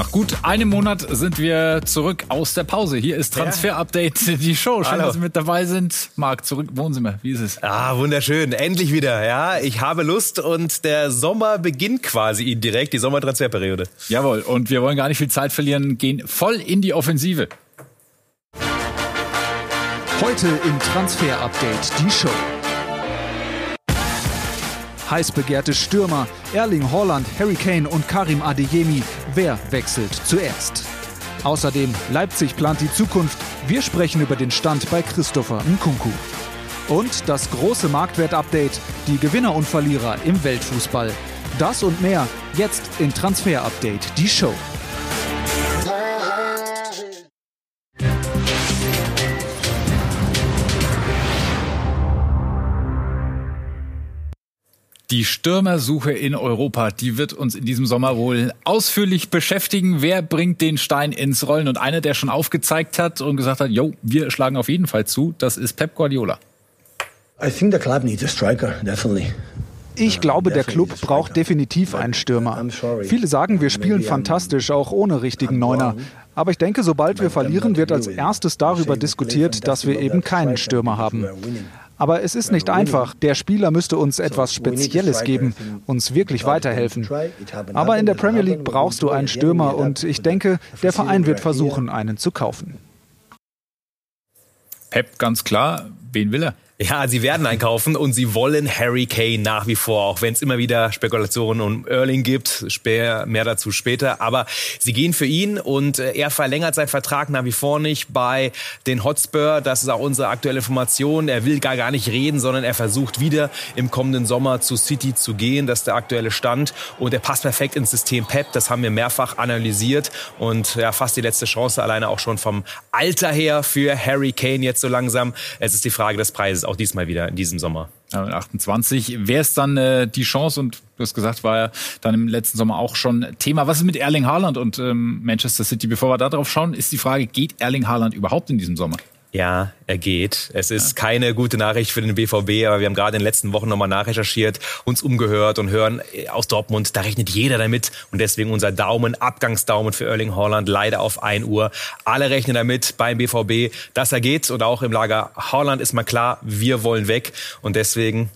Nach gut einem Monat sind wir zurück aus der Pause. Hier ist Transfer Update, die Show. Schön, Hallo. dass Sie mit dabei sind. Marc, zurück, wohnen Sie mal. Wie ist es? Ah, wunderschön. Endlich wieder. Ja, ich habe Lust und der Sommer beginnt quasi direkt, die Sommertransferperiode. Jawohl, und wir wollen gar nicht viel Zeit verlieren, gehen voll in die Offensive. Heute im Transfer Update die Show. Heiß begehrte Stürmer Erling Haaland, Harry Kane und Karim Adeyemi. Wer wechselt zuerst? Außerdem Leipzig plant die Zukunft. Wir sprechen über den Stand bei Christopher Nkunku. Und das große Marktwert-Update, die Gewinner und Verlierer im Weltfußball. Das und mehr jetzt in Transfer Update die Show. Die Stürmersuche in Europa, die wird uns in diesem Sommer wohl ausführlich beschäftigen. Wer bringt den Stein ins Rollen? Und einer, der schon aufgezeigt hat und gesagt hat, jo, wir schlagen auf jeden Fall zu, das ist Pep Guardiola. I think the club needs a striker, definitely. Ich glaube, der Club braucht definitiv einen Stürmer. Viele sagen, wir spielen fantastisch, auch ohne richtigen Neuner. Aber ich denke, sobald wir verlieren, wird als erstes darüber diskutiert, dass wir eben keinen Stürmer haben. Aber es ist nicht einfach. Der Spieler müsste uns etwas Spezielles geben, uns wirklich weiterhelfen. Aber in der Premier League brauchst du einen Stürmer und ich denke, der Verein wird versuchen, einen zu kaufen. Pep, ganz klar, wen will er? Ja, sie werden einkaufen und sie wollen Harry Kane nach wie vor, auch wenn es immer wieder Spekulationen um Erling gibt. Späher, mehr dazu später. Aber sie gehen für ihn und äh, er verlängert seinen Vertrag nach wie vor nicht bei den Hotspur. Das ist auch unsere aktuelle Information. Er will gar, gar nicht reden, sondern er versucht wieder im kommenden Sommer zu City zu gehen. Das ist der aktuelle Stand. Und er passt perfekt ins System Pep. Das haben wir mehrfach analysiert. Und ja, fast die letzte Chance alleine auch schon vom Alter her für Harry Kane jetzt so langsam. Es ist die Frage des Preises auch diesmal wieder in diesem Sommer. Ja, mit 28 wäre es dann äh, die Chance und du hast gesagt, war ja dann im letzten Sommer auch schon Thema. Was ist mit Erling Haaland und ähm, Manchester City? Bevor wir da drauf schauen, ist die Frage, geht Erling Haaland überhaupt in diesem Sommer? Ja, er geht. Es ist ja. keine gute Nachricht für den BVB, aber wir haben gerade in den letzten Wochen nochmal nachrecherchiert, uns umgehört und hören äh, aus Dortmund, da rechnet jeder damit und deswegen unser Daumen, Abgangsdaumen für Erling Haaland leider auf 1 Uhr. Alle rechnen damit beim BVB, dass er geht und auch im Lager Haaland ist mal klar, wir wollen weg und deswegen,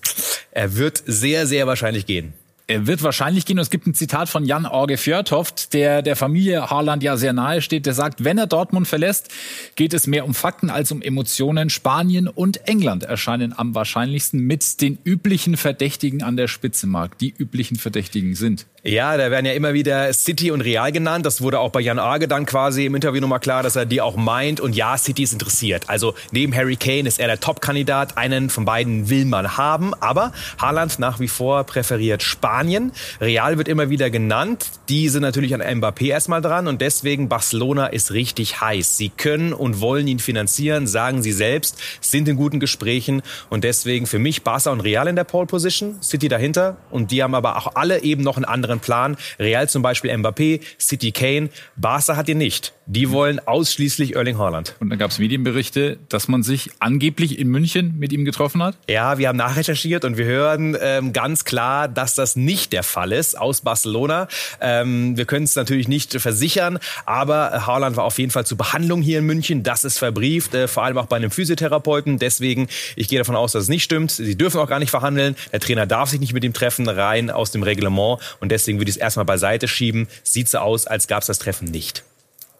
er wird sehr, sehr wahrscheinlich gehen. Er wird wahrscheinlich gehen. Und es gibt ein Zitat von Jan Orge Fjörtoft, der der Familie Haaland ja sehr nahe steht. Der sagt, wenn er Dortmund verlässt, geht es mehr um Fakten als um Emotionen. Spanien und England erscheinen am wahrscheinlichsten mit den üblichen Verdächtigen an der Spitze, Mark. Die üblichen Verdächtigen sind. Ja, da werden ja immer wieder City und Real genannt. Das wurde auch bei Jan Arge dann quasi im Interview nochmal klar, dass er die auch meint. Und ja, City ist interessiert. Also neben Harry Kane ist er der Top-Kandidat. Einen von beiden will man haben. Aber Haaland nach wie vor präferiert Spanien. Real wird immer wieder genannt. Die sind natürlich an Mbappé erstmal dran. Und deswegen Barcelona ist richtig heiß. Sie können und wollen ihn finanzieren, sagen sie selbst, sind in guten Gesprächen. Und deswegen für mich Barca und Real in der Pole Position, City dahinter. Und die haben aber auch alle eben noch einen anderen Plan. Real zum Beispiel Mbappé, City Kane, Barca hat ihn nicht. Die wollen ausschließlich Erling Haaland. Und dann gab es Medienberichte, dass man sich angeblich in München mit ihm getroffen hat? Ja, wir haben nachrecherchiert und wir hören ähm, ganz klar, dass das nicht der Fall ist aus Barcelona. Ähm, wir können es natürlich nicht versichern, aber Haaland war auf jeden Fall zur Behandlung hier in München. Das ist verbrieft, äh, vor allem auch bei einem Physiotherapeuten. Deswegen, ich gehe davon aus, dass es nicht stimmt. Sie dürfen auch gar nicht verhandeln. Der Trainer darf sich nicht mit ihm treffen, rein aus dem Reglement. Und deswegen würde ich es erstmal beiseite schieben. Sieht so aus, als gab es das Treffen nicht.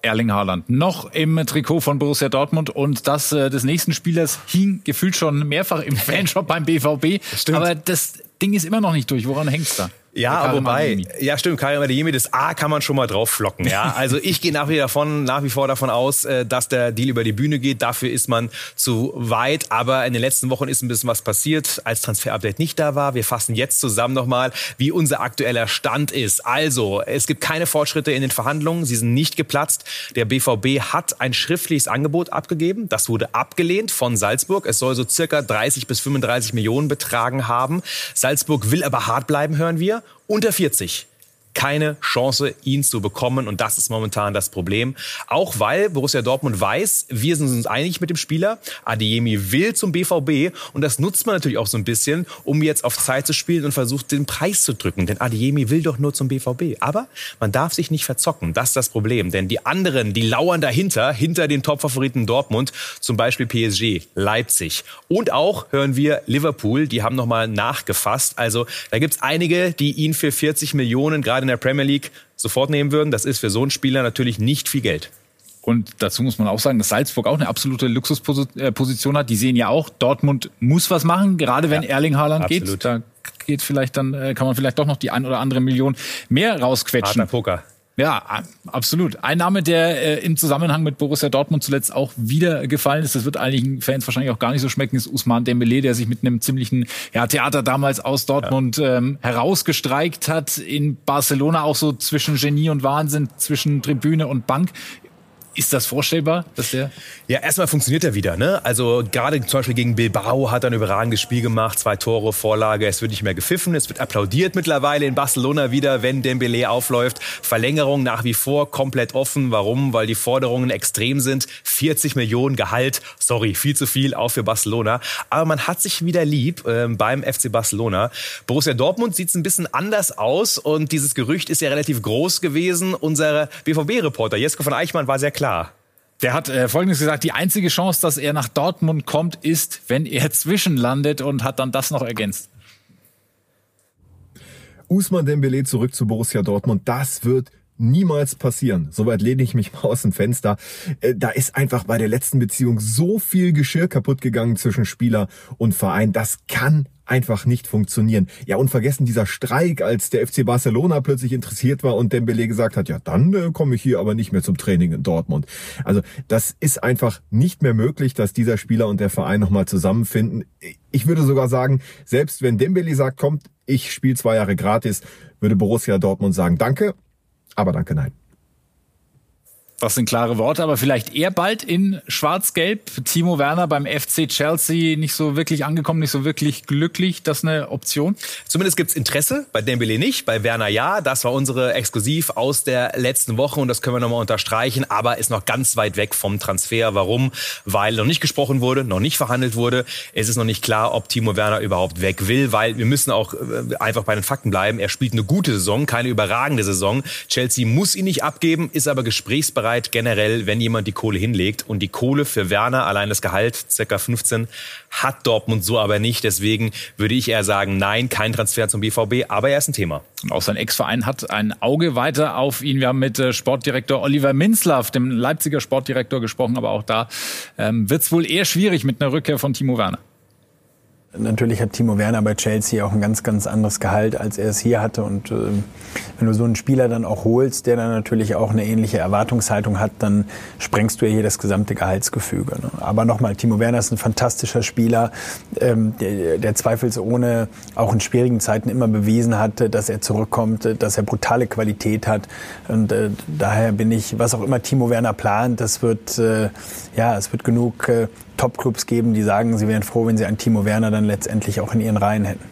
Erling Haaland noch im Trikot von Borussia Dortmund und das äh, des nächsten Spielers hing gefühlt schon mehrfach im Fanshop beim BVB. Stimmt. Aber das Ding ist immer noch nicht durch. Woran hängt's da? Ja, wobei, ja stimmt, Karim Adeyemi, das A kann man schon mal drauf flocken. Ja, also ich gehe nach wie, davon, nach wie vor davon aus, äh, dass der Deal über die Bühne geht. Dafür ist man zu weit. Aber in den letzten Wochen ist ein bisschen was passiert, als Transferupdate nicht da war. Wir fassen jetzt zusammen nochmal, wie unser aktueller Stand ist. Also, es gibt keine Fortschritte in den Verhandlungen. Sie sind nicht geplatzt. Der BVB hat ein schriftliches Angebot abgegeben. Das wurde abgelehnt von Salzburg. Es soll so circa 30 bis 35 Millionen betragen haben. Salzburg will aber hart bleiben, hören wir unter 40. keine Chance, ihn zu bekommen. Und das ist momentan das Problem. Auch weil Borussia Dortmund weiß, wir sind uns einig mit dem Spieler. Adeyemi will zum BVB. Und das nutzt man natürlich auch so ein bisschen, um jetzt auf Zeit zu spielen und versucht, den Preis zu drücken. Denn Adeyemi will doch nur zum BVB. Aber man darf sich nicht verzocken. Das ist das Problem. Denn die anderen, die lauern dahinter, hinter den Topfavoriten Dortmund. Zum Beispiel PSG, Leipzig. Und auch hören wir Liverpool. Die haben nochmal nachgefasst. Also da gibt's einige, die ihn für 40 Millionen gerade in der Premier League sofort nehmen würden. Das ist für so einen Spieler natürlich nicht viel Geld. Und dazu muss man auch sagen, dass Salzburg auch eine absolute Luxusposition hat. Die sehen ja auch, Dortmund muss was machen, gerade wenn ja, Erling Haaland absolut. geht. Da geht vielleicht dann, äh, kann man vielleicht doch noch die ein oder andere Million mehr rausquetschen. Harter Poker. Ja, absolut. Ein Name, der äh, im Zusammenhang mit Borussia Dortmund zuletzt auch wieder gefallen ist, das wird einigen Fans wahrscheinlich auch gar nicht so schmecken, ist Usman Dembele, der sich mit einem ziemlichen ja, Theater damals aus Dortmund ja. ähm, herausgestreikt hat, in Barcelona auch so zwischen Genie und Wahnsinn, zwischen Tribüne und Bank. Ist das vorstellbar, dass der? Ja, erstmal funktioniert er wieder. Ne? Also gerade zum Beispiel gegen Bilbao hat er ein überragendes Spiel gemacht, zwei Tore, Vorlage. Es wird nicht mehr gepfiffen, es wird applaudiert mittlerweile in Barcelona wieder, wenn Dembele aufläuft. Verlängerung nach wie vor komplett offen. Warum? Weil die Forderungen extrem sind. 40 Millionen Gehalt, sorry, viel zu viel auch für Barcelona. Aber man hat sich wieder lieb äh, beim FC Barcelona. Borussia Dortmund sieht es ein bisschen anders aus und dieses Gerücht ist ja relativ groß gewesen. Unser BVB-Reporter Jesko von Eichmann war sehr klar klar. Der hat äh, Folgendes gesagt, die einzige Chance, dass er nach Dortmund kommt, ist, wenn er zwischenlandet und hat dann das noch ergänzt. Usman Dembele zurück zu Borussia Dortmund, das wird niemals passieren. Soweit lehne ich mich mal aus dem Fenster. Äh, da ist einfach bei der letzten Beziehung so viel Geschirr kaputt gegangen zwischen Spieler und Verein. Das kann einfach nicht funktionieren. Ja, und vergessen dieser Streik, als der FC Barcelona plötzlich interessiert war und Dembele gesagt hat, ja, dann äh, komme ich hier aber nicht mehr zum Training in Dortmund. Also, das ist einfach nicht mehr möglich, dass dieser Spieler und der Verein nochmal zusammenfinden. Ich würde sogar sagen, selbst wenn Dembele sagt, kommt, ich spiele zwei Jahre gratis, würde Borussia Dortmund sagen, danke, aber danke, nein. Das sind klare Worte, aber vielleicht eher bald in Schwarz-Gelb. Timo Werner beim FC Chelsea nicht so wirklich angekommen, nicht so wirklich glücklich. Das ist eine Option? Zumindest gibt's Interesse, bei Dembele nicht, bei Werner ja. Das war unsere Exklusiv aus der letzten Woche und das können wir nochmal unterstreichen, aber ist noch ganz weit weg vom Transfer. Warum? Weil noch nicht gesprochen wurde, noch nicht verhandelt wurde. Es ist noch nicht klar, ob Timo Werner überhaupt weg will, weil wir müssen auch äh, einfach bei den Fakten bleiben. Er spielt eine gute Saison, keine überragende Saison. Chelsea muss ihn nicht abgeben, ist aber gesprächsbereit bereit generell, wenn jemand die Kohle hinlegt. Und die Kohle für Werner, allein das Gehalt, circa 15, hat Dortmund so aber nicht. Deswegen würde ich eher sagen, nein, kein Transfer zum BVB, aber er ist ein Thema. Und auch sein Ex-Verein hat ein Auge weiter auf ihn. Wir haben mit äh, Sportdirektor Oliver Minzlaff, dem Leipziger Sportdirektor, gesprochen, aber auch da ähm, wird es wohl eher schwierig mit einer Rückkehr von Timo Werner. Natürlich hat Timo Werner bei Chelsea auch ein ganz, ganz anderes Gehalt, als er es hier hatte. Und äh, wenn du so einen Spieler dann auch holst, der dann natürlich auch eine ähnliche Erwartungshaltung hat, dann sprengst du ja hier das gesamte Gehaltsgefüge. Ne? Aber nochmal, Timo Werner ist ein fantastischer Spieler, ähm, der, der zweifelsohne auch in schwierigen Zeiten immer bewiesen hat, dass er zurückkommt, dass er brutale Qualität hat. Und äh, daher bin ich, was auch immer Timo Werner plant, das wird, äh, ja, es wird genug äh, Top-Clubs geben, die sagen, sie wären froh, wenn sie einen Timo Werner dann letztendlich auch in ihren Reihen hätten.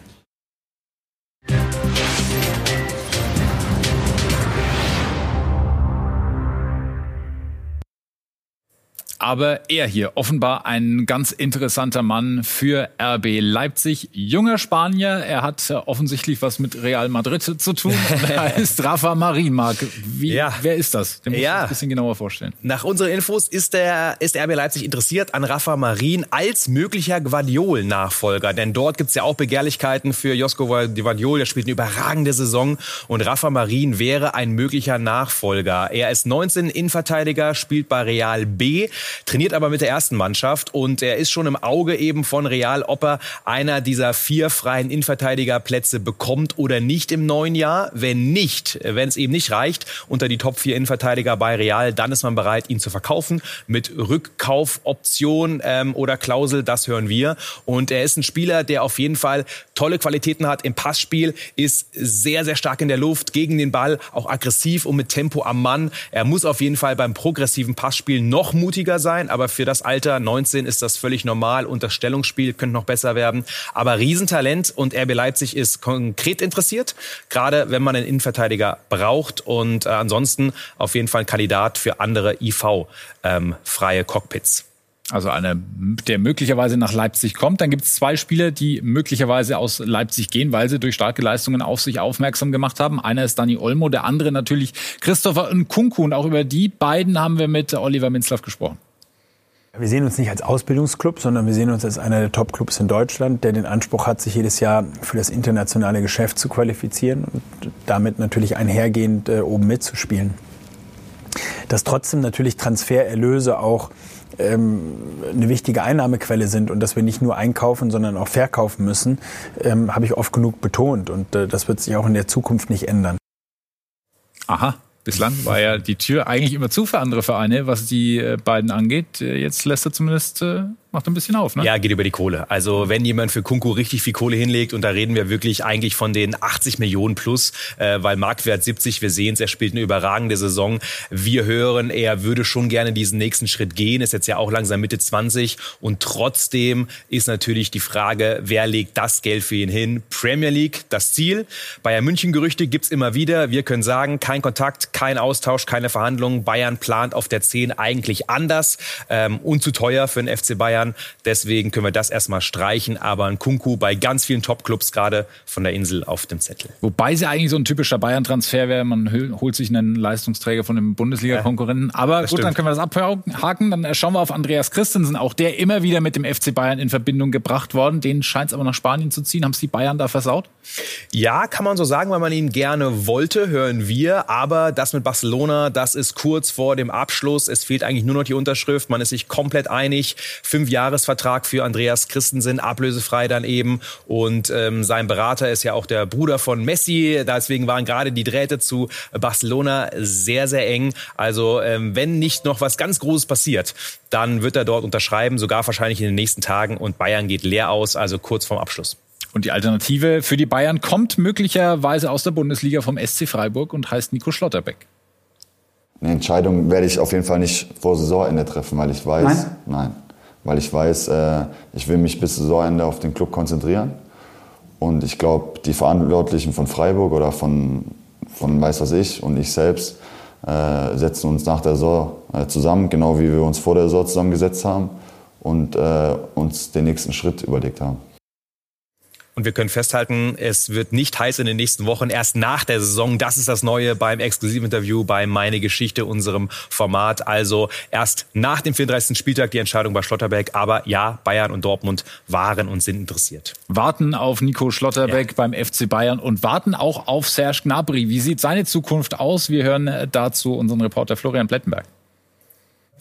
Aber er hier offenbar ein ganz interessanter Mann für RB Leipzig. Junger Spanier, er hat offensichtlich was mit Real Madrid zu tun. er ist Rafa Marin, Marc. Wie, ja. Wer ist das? Den muss ja. ich ein bisschen genauer vorstellen. Nach unseren Infos ist der ist RB Leipzig interessiert an Rafa Marin als möglicher Guardiol-Nachfolger. Denn dort gibt's ja auch Begehrlichkeiten für Josko Guardiol. Der spielt eine überragende Saison und Rafa Marin wäre ein möglicher Nachfolger. Er ist 19 Innenverteidiger, spielt bei Real B trainiert aber mit der ersten Mannschaft und er ist schon im Auge eben von Real, ob er einer dieser vier freien Innenverteidigerplätze bekommt oder nicht im neuen Jahr. Wenn nicht, wenn es eben nicht reicht unter die Top 4 Innenverteidiger bei Real, dann ist man bereit, ihn zu verkaufen mit Rückkaufoption ähm, oder Klausel, das hören wir. Und er ist ein Spieler, der auf jeden Fall tolle Qualitäten hat im Passspiel, ist sehr, sehr stark in der Luft, gegen den Ball, auch aggressiv und mit Tempo am Mann. Er muss auf jeden Fall beim progressiven Passspiel noch mutiger sein, aber für das Alter 19 ist das völlig normal und das Stellungsspiel könnte noch besser werden. Aber Riesentalent und RB Leipzig ist konkret interessiert, gerade wenn man einen Innenverteidiger braucht und äh, ansonsten auf jeden Fall ein Kandidat für andere IV-freie ähm, Cockpits. Also einer, der möglicherweise nach Leipzig kommt. Dann gibt es zwei Spieler, die möglicherweise aus Leipzig gehen, weil sie durch starke Leistungen auf sich aufmerksam gemacht haben. Einer ist Dani Olmo, der andere natürlich Christopher Nkunku. Und auch über die beiden haben wir mit Oliver Minzlaff gesprochen. Wir sehen uns nicht als Ausbildungsclub, sondern wir sehen uns als einer der Top-Clubs in Deutschland, der den Anspruch hat, sich jedes Jahr für das internationale Geschäft zu qualifizieren und damit natürlich einhergehend äh, oben mitzuspielen. Dass trotzdem natürlich Transfererlöse auch ähm, eine wichtige Einnahmequelle sind und dass wir nicht nur einkaufen, sondern auch verkaufen müssen, ähm, habe ich oft genug betont. Und äh, das wird sich auch in der Zukunft nicht ändern. Aha. Bislang war ja die Tür eigentlich immer zu für andere Vereine, was die äh, beiden angeht. Äh, jetzt lässt er zumindest äh, macht ein bisschen auf, ne? Ja, geht über die Kohle. Also wenn jemand für Kunku richtig viel Kohle hinlegt und da reden wir wirklich eigentlich von den 80 Millionen plus, äh, weil Marktwert 70, wir sehen es, er spielt eine überragende Saison. Wir hören, er würde schon gerne diesen nächsten Schritt gehen, ist jetzt ja auch langsam Mitte 20 und trotzdem ist natürlich die Frage, wer legt das Geld für ihn hin? Premier League, das Ziel. Bayern München Gerüchte gibt's immer wieder. Wir können sagen, kein Kontakt, kein Austausch, keine Verhandlungen. Bayern plant auf der 10 eigentlich anders ähm, und zu teuer für den FC Bayern. Bayern. Deswegen können wir das erstmal streichen. Aber ein Kunku bei ganz vielen Topclubs gerade von der Insel auf dem Zettel. Wobei sie eigentlich so ein typischer Bayern-Transfer wäre. Man holt sich einen Leistungsträger von dem Bundesliga-Konkurrenten. Aber gut, stimmt. dann können wir das abhaken. Dann schauen wir auf Andreas Christensen. Auch der immer wieder mit dem FC Bayern in Verbindung gebracht worden. Den scheint es aber nach Spanien zu ziehen. Haben es die Bayern da versaut? Ja, kann man so sagen, weil man ihn gerne wollte, hören wir. Aber das mit Barcelona, das ist kurz vor dem Abschluss. Es fehlt eigentlich nur noch die Unterschrift. Man ist sich komplett einig. Fünf Jahresvertrag für Andreas Christensen, ablösefrei dann eben. Und ähm, sein Berater ist ja auch der Bruder von Messi. Deswegen waren gerade die Drähte zu Barcelona sehr, sehr eng. Also ähm, wenn nicht noch was ganz Großes passiert, dann wird er dort unterschreiben, sogar wahrscheinlich in den nächsten Tagen. Und Bayern geht leer aus, also kurz vorm Abschluss. Und die Alternative für die Bayern kommt möglicherweise aus der Bundesliga vom SC Freiburg und heißt Nico Schlotterbeck. Eine Entscheidung werde ich auf jeden Fall nicht vor Saisonende treffen, weil ich weiß, nein, nein weil ich weiß, äh, ich will mich bis Saisonende auf den Club konzentrieren. Und ich glaube, die Verantwortlichen von Freiburg oder von, von weiß was ich und ich selbst äh, setzen uns nach der Saison äh, zusammen, genau wie wir uns vor der Saison zusammengesetzt haben und äh, uns den nächsten Schritt überlegt haben. Und wir können festhalten, es wird nicht heiß in den nächsten Wochen, erst nach der Saison. Das ist das Neue beim Exklusivinterview bei Meine Geschichte, unserem Format. Also erst nach dem 34. Spieltag die Entscheidung bei Schlotterbeck. Aber ja, Bayern und Dortmund waren und sind interessiert. Warten auf Nico Schlotterbeck ja. beim FC Bayern und warten auch auf Serge Gnabry. Wie sieht seine Zukunft aus? Wir hören dazu unseren Reporter Florian Plettenberg.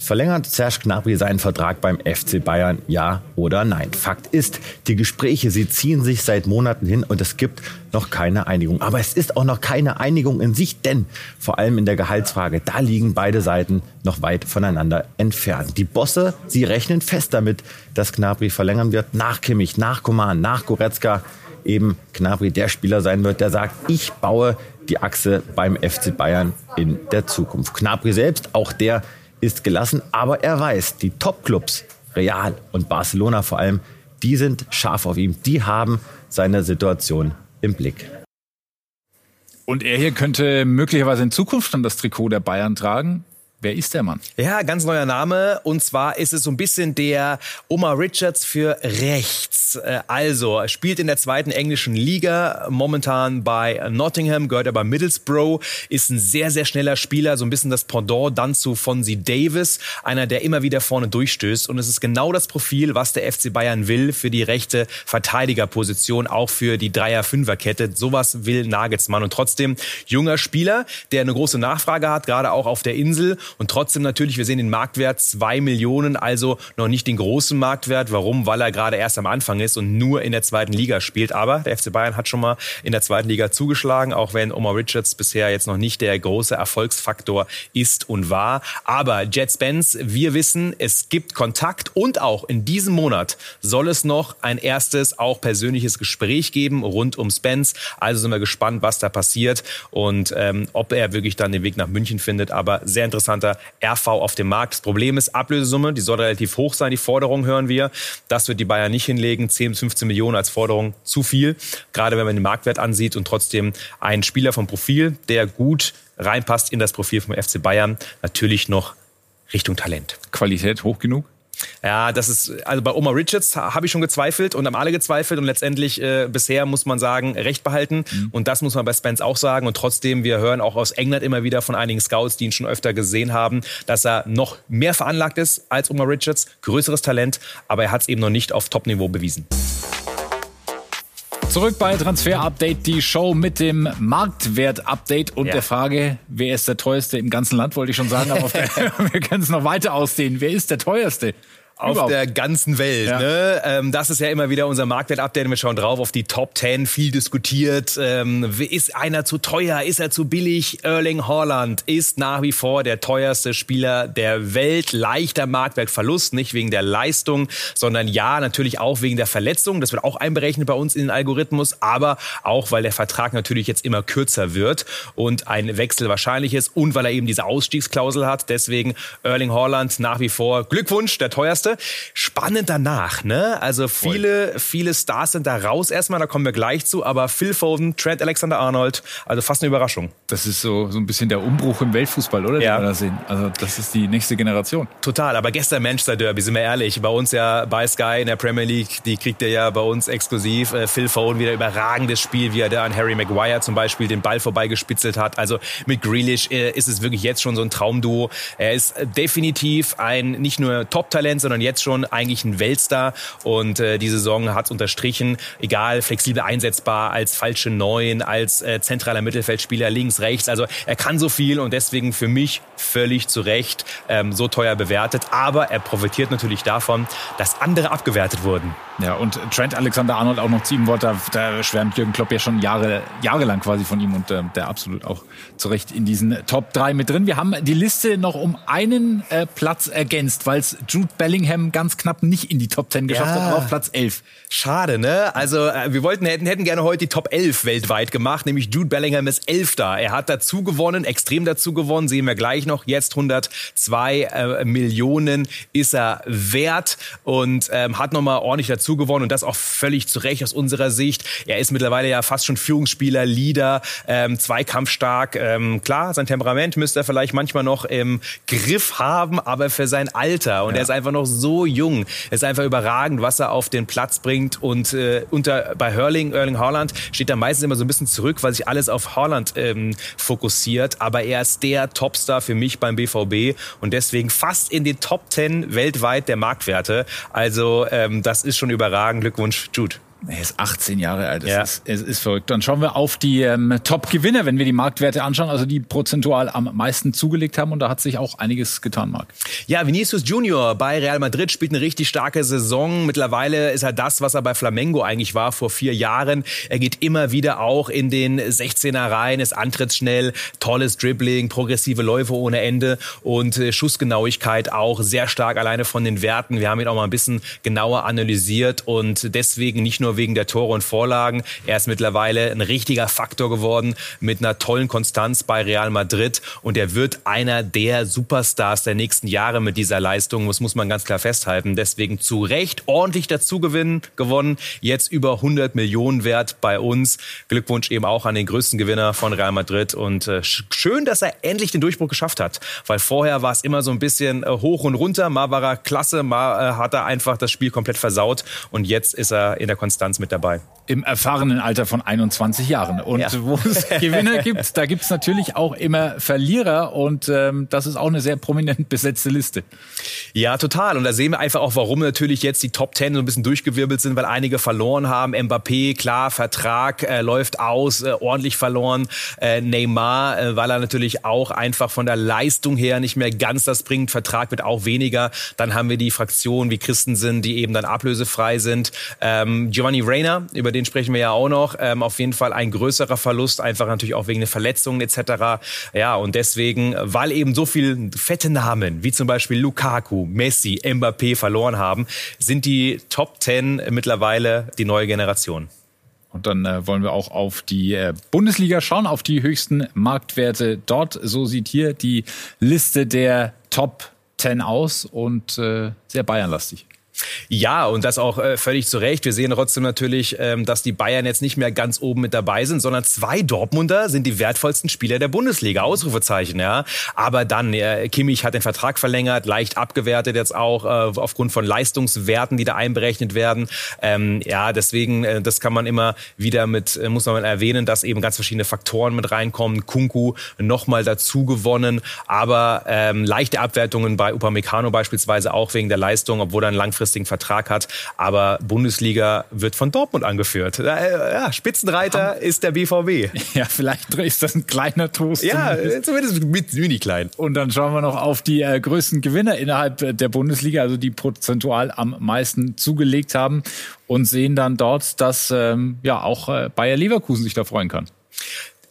Verlängert Serge Gnabry seinen Vertrag beim FC Bayern, ja oder nein? Fakt ist, die Gespräche, sie ziehen sich seit Monaten hin und es gibt noch keine Einigung. Aber es ist auch noch keine Einigung in sich, denn vor allem in der Gehaltsfrage, da liegen beide Seiten noch weit voneinander entfernt. Die Bosse, sie rechnen fest damit, dass Gnabry verlängern wird, nach Kimmich, nach Koman, nach Goretzka, eben Gnabry der Spieler sein wird, der sagt, ich baue die Achse beim FC Bayern in der Zukunft. Gnabry selbst, auch der ist gelassen, aber er weiß, die Top-Clubs, Real und Barcelona vor allem, die sind scharf auf ihm, die haben seine Situation im Blick. Und er hier könnte möglicherweise in Zukunft dann das Trikot der Bayern tragen. Wer ist der Mann? Ja, ganz neuer Name. Und zwar ist es so ein bisschen der Omar Richards für rechts. Äh, also, er spielt in der zweiten englischen Liga, momentan bei Nottingham, gehört aber Middlesbrough, ist ein sehr, sehr schneller Spieler, so ein bisschen das Pendant dann zu Fonzie Davis, einer, der immer wieder vorne durchstößt. Und es ist genau das Profil, was der FC Bayern will für die rechte Verteidigerposition, auch für die Dreier-Fünfer-Kette. Sowas will Nagelsmann. Und trotzdem junger Spieler, der eine große Nachfrage hat, gerade auch auf der Insel und trotzdem natürlich, wir sehen den Marktwert zwei Millionen, also noch nicht den großen Marktwert. Warum? Weil er gerade erst am Anfang ist und nur in der zweiten Liga spielt. Aber der FC Bayern hat schon mal in der zweiten Liga zugeschlagen, auch wenn Omar Richards bisher jetzt noch nicht der große Erfolgsfaktor ist und war. Aber Jet Spence, wir wissen, es gibt Kontakt und auch in diesem Monat soll es noch ein erstes, auch persönliches Gespräch geben rund um Spence. Also sind wir gespannt, was da passiert und ähm, ob er wirklich dann den Weg nach München findet. Aber sehr interessanter RV auf dem Markt. Das Problem ist Ablösesumme, die soll relativ hoch sein. Die Forderung hören wir. Das wird die Bayern nicht hinlegen. 10 bis 15 Millionen als Forderung zu viel. Gerade wenn man den Marktwert ansieht und trotzdem ein Spieler vom Profil, der gut reinpasst in das Profil vom FC Bayern, natürlich noch Richtung Talent. Qualität hoch genug? Ja, das ist, also bei Oma Richards habe ich schon gezweifelt und haben alle gezweifelt und letztendlich äh, bisher muss man sagen, recht behalten. Mhm. Und das muss man bei Spence auch sagen. Und trotzdem, wir hören auch aus England immer wieder von einigen Scouts, die ihn schon öfter gesehen haben, dass er noch mehr veranlagt ist als Oma Richards, größeres Talent, aber er hat es eben noch nicht auf Top-Niveau bewiesen. Zurück bei Transfer Update, die Show mit dem Marktwert Update und ja. der Frage, wer ist der teuerste im ganzen Land, wollte ich schon sagen, aber wir können es noch weiter ausdehnen. Wer ist der teuerste? Auf Überhaupt. der ganzen Welt. Ja. Ne? Ähm, das ist ja immer wieder unser Marktwert-Update. Wir schauen drauf auf die Top 10, viel diskutiert. Ähm, ist einer zu teuer? Ist er zu billig? Erling Haaland ist nach wie vor der teuerste Spieler der Welt. Leichter Marktwertverlust, nicht wegen der Leistung, sondern ja, natürlich auch wegen der Verletzung. Das wird auch einberechnet bei uns in den Algorithmus, aber auch, weil der Vertrag natürlich jetzt immer kürzer wird und ein Wechsel wahrscheinlich ist und weil er eben diese Ausstiegsklausel hat. Deswegen Erling Haaland nach wie vor Glückwunsch, der teuerste. Spannend danach, ne? Also viele, Voll. viele Stars sind da raus erstmal, da kommen wir gleich zu, aber Phil Foden, Trent Alexander-Arnold, also fast eine Überraschung. Das ist so, so ein bisschen der Umbruch im Weltfußball, oder? Ja. Den wir da sehen. Also das ist die nächste Generation. Total, aber gestern Manchester Derby, sind wir ehrlich, bei uns ja bei Sky in der Premier League, die kriegt ihr ja bei uns exklusiv. Äh, Phil Foden wieder überragendes Spiel, wie er da an Harry Maguire zum Beispiel den Ball vorbeigespitzelt hat. Also mit Grealish äh, ist es wirklich jetzt schon so ein Traumduo. Er ist definitiv ein nicht nur Top-Talent, sondern jetzt schon eigentlich ein Weltstar und äh, die Saison hat es unterstrichen. Egal, flexibel einsetzbar als falsche Neun, als äh, zentraler Mittelfeldspieler links, rechts. Also er kann so viel und deswegen für mich völlig zu Recht ähm, so teuer bewertet. Aber er profitiert natürlich davon, dass andere abgewertet wurden. Ja, und Trent Alexander-Arnold auch noch ziehen wollte, da, da schwärmt Jürgen Klopp ja schon Jahre, jahrelang quasi von ihm und äh, der absolut auch zu Recht in diesen Top 3 mit drin. Wir haben die Liste noch um einen äh, Platz ergänzt, weil es Jude Bellingham ganz knapp nicht in die Top 10 geschafft ja. hat, auf Platz 11. Schade, ne? Also äh, wir wollten hätten, hätten gerne heute die Top 11 weltweit gemacht, nämlich Jude Bellingham ist Elfter. Er hat dazu gewonnen, extrem dazu gewonnen, sehen wir gleich noch. Jetzt 102 äh, Millionen ist er wert und ähm, hat nochmal ordentlich dazu gewonnen und das auch völlig zu Recht aus unserer Sicht. Er ist mittlerweile ja fast schon Führungsspieler, Leader, ähm, zweikampfstark. Ähm, klar, sein Temperament müsste er vielleicht manchmal noch im Griff haben, aber für sein Alter und ja. er ist einfach noch so jung, ist einfach überragend, was er auf den Platz bringt. Und äh, unter bei Hurling, Erling Haaland steht da meistens immer so ein bisschen zurück, weil sich alles auf Haaland ähm, fokussiert. Aber er ist der Topstar für mich beim BVB und deswegen fast in den Top 10 weltweit der Marktwerte. Also ähm, das ist schon überragend. Glückwunsch, Jude. Er ist 18 Jahre alt. Ja. Ist, es ist verrückt. Dann schauen wir auf die ähm, Top-Gewinner, wenn wir die Marktwerte anschauen, also die prozentual am meisten zugelegt haben. Und da hat sich auch einiges getan, Marc. Ja, Vinicius Junior bei Real Madrid spielt eine richtig starke Saison. Mittlerweile ist er das, was er bei Flamengo eigentlich war vor vier Jahren. Er geht immer wieder auch in den 16er rein, ist antrittsschnell, tolles Dribbling, progressive Läufe ohne Ende und äh, Schussgenauigkeit auch sehr stark alleine von den Werten. Wir haben ihn auch mal ein bisschen genauer analysiert und deswegen nicht nur nur wegen der Tore und Vorlagen. Er ist mittlerweile ein richtiger Faktor geworden mit einer tollen Konstanz bei Real Madrid und er wird einer der Superstars der nächsten Jahre mit dieser Leistung. Das muss man ganz klar festhalten. Deswegen zu Recht ordentlich dazu gewinnen, gewonnen. Jetzt über 100 Millionen wert bei uns. Glückwunsch eben auch an den größten Gewinner von Real Madrid und äh, schön, dass er endlich den Durchbruch geschafft hat, weil vorher war es immer so ein bisschen äh, hoch und runter. Mal war er klasse, mal äh, hat er einfach das Spiel komplett versaut und jetzt ist er in der Konstanz Konstanz mit dabei. Im erfahrenen Alter von 21 Jahren. Und ja. wo es Gewinner gibt, da gibt es natürlich auch immer Verlierer und ähm, das ist auch eine sehr prominent besetzte Liste. Ja, total. Und da sehen wir einfach auch, warum natürlich jetzt die Top Ten so ein bisschen durchgewirbelt sind, weil einige verloren haben. Mbappé, klar, Vertrag äh, läuft aus, äh, ordentlich verloren. Äh, Neymar, äh, weil er natürlich auch einfach von der Leistung her nicht mehr ganz das bringt. Vertrag wird auch weniger. Dann haben wir die Fraktionen wie Christensen, die eben dann ablösefrei sind. Ähm, Giovanni Reyna, über den sprechen wir ja auch noch. Ähm, auf jeden Fall ein größerer Verlust, einfach natürlich auch wegen der Verletzungen etc. Ja, und deswegen, weil eben so viele fette Namen, wie zum Beispiel Lukaku, Messi, Mbappé verloren haben, sind die Top Ten mittlerweile die neue Generation. Und dann äh, wollen wir auch auf die äh, Bundesliga schauen, auf die höchsten Marktwerte dort. So sieht hier die Liste der Top 10 aus und äh, sehr bayernlastig. Ja, und das auch äh, völlig zu Recht. Wir sehen trotzdem natürlich, ähm, dass die Bayern jetzt nicht mehr ganz oben mit dabei sind, sondern zwei Dortmunder sind die wertvollsten Spieler der Bundesliga. Ausrufezeichen, ja. Aber dann, äh, Kimmich hat den Vertrag verlängert, leicht abgewertet jetzt auch äh, aufgrund von Leistungswerten, die da einberechnet werden. Ähm, ja, deswegen, äh, das kann man immer wieder mit, äh, muss man erwähnen, dass eben ganz verschiedene Faktoren mit reinkommen. Kunku nochmal dazu gewonnen, aber ähm, leichte Abwertungen bei Upamecano beispielsweise auch wegen der Leistung, obwohl dann langfristig langfristigen Vertrag hat. Aber Bundesliga wird von Dortmund angeführt. Ja, Spitzenreiter Ham ist der BVB. Ja, vielleicht ist das ein kleiner Toast. Ja, zumindest mit mini klein. Und dann schauen wir noch auf die äh, größten Gewinner innerhalb der Bundesliga, also die prozentual am meisten zugelegt haben und sehen dann dort, dass ähm, ja auch äh, Bayer Leverkusen sich da freuen kann.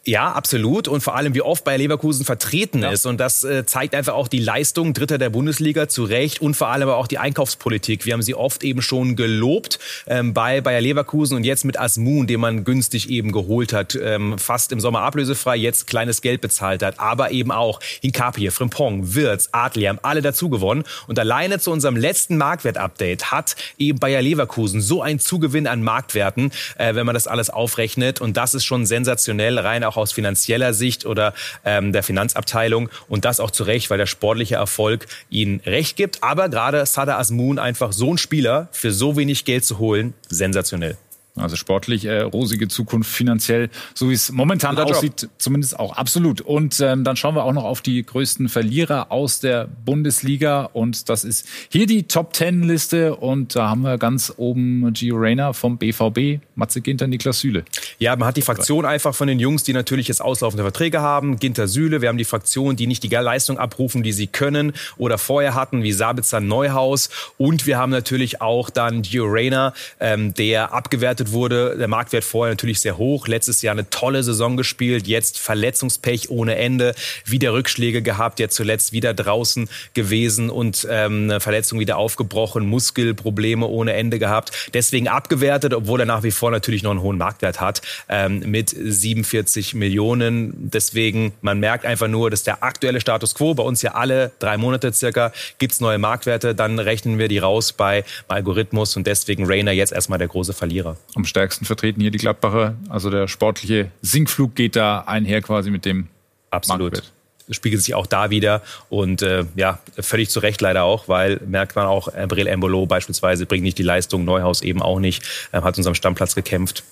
Ja, absolut. Und vor allem, wie oft Bayer Leverkusen vertreten ja. ist. Und das äh, zeigt einfach auch die Leistung Dritter der Bundesliga zu Recht und vor allem aber auch die Einkaufspolitik. Wir haben sie oft eben schon gelobt ähm, bei Bayer Leverkusen und jetzt mit Asmun, den man günstig eben geholt hat, ähm, fast im Sommer ablösefrei, jetzt kleines Geld bezahlt hat. Aber eben auch Hinkapie, Frimpong, Wirtz, Adli haben alle dazu gewonnen. Und alleine zu unserem letzten Marktwert-Update hat eben Bayer Leverkusen so einen Zugewinn an Marktwerten, äh, wenn man das alles aufrechnet. Und das ist schon sensationell, rein auch aus finanzieller Sicht oder ähm, der Finanzabteilung und das auch zu Recht, weil der sportliche Erfolg ihnen recht gibt. Aber gerade Sada Asmun einfach so ein Spieler für so wenig Geld zu holen, sensationell. Also sportlich äh, rosige Zukunft, finanziell, so wie es momentan Guter aussieht, Job. zumindest auch absolut. Und ähm, dann schauen wir auch noch auf die größten Verlierer aus der Bundesliga. Und das ist hier die Top Ten Liste. Und da haben wir ganz oben Gio Reyna vom BVB, Matze Ginter, Niklas Süle. Ja, man hat die Fraktion einfach von den Jungs, die natürlich jetzt auslaufende Verträge haben. Ginter Süle, wir haben die Fraktion, die nicht die Leistung abrufen, die sie können oder vorher hatten, wie Sabitzer Neuhaus. Und wir haben natürlich auch dann Gio Reyna, ähm, der abgewertet bewertet wurde. Der Marktwert vorher natürlich sehr hoch. Letztes Jahr eine tolle Saison gespielt. Jetzt Verletzungspech ohne Ende. Wieder Rückschläge gehabt. Jetzt zuletzt wieder draußen gewesen und ähm, eine Verletzung wieder aufgebrochen. Muskelprobleme ohne Ende gehabt. Deswegen abgewertet, obwohl er nach wie vor natürlich noch einen hohen Marktwert hat. Ähm, mit 47 Millionen. Deswegen, man merkt einfach nur, dass der aktuelle Status quo bei uns ja alle drei Monate circa gibt's neue Marktwerte. Dann rechnen wir die raus bei, bei Algorithmus und deswegen Rainer jetzt erstmal der große Verlierer am stärksten vertreten hier die Gladbacher. Also der sportliche Sinkflug geht da einher quasi mit dem Absolut. Marktwert spiegelt sich auch da wieder und äh, ja, völlig zu Recht leider auch, weil merkt man auch, Brel Embolo beispielsweise bringt nicht die Leistung, Neuhaus eben auch nicht, äh, hat uns am Stammplatz gekämpft,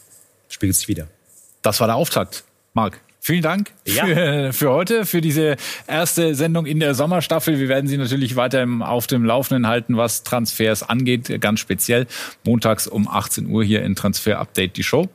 spiegelt sich wieder. Das war der Auftakt, Marc. Vielen Dank ja. für, für heute, für diese erste Sendung in der Sommerstaffel. Wir werden Sie natürlich weiter auf dem Laufenden halten, was Transfers angeht, ganz speziell. Montags um 18 Uhr hier in Transfer Update die Show.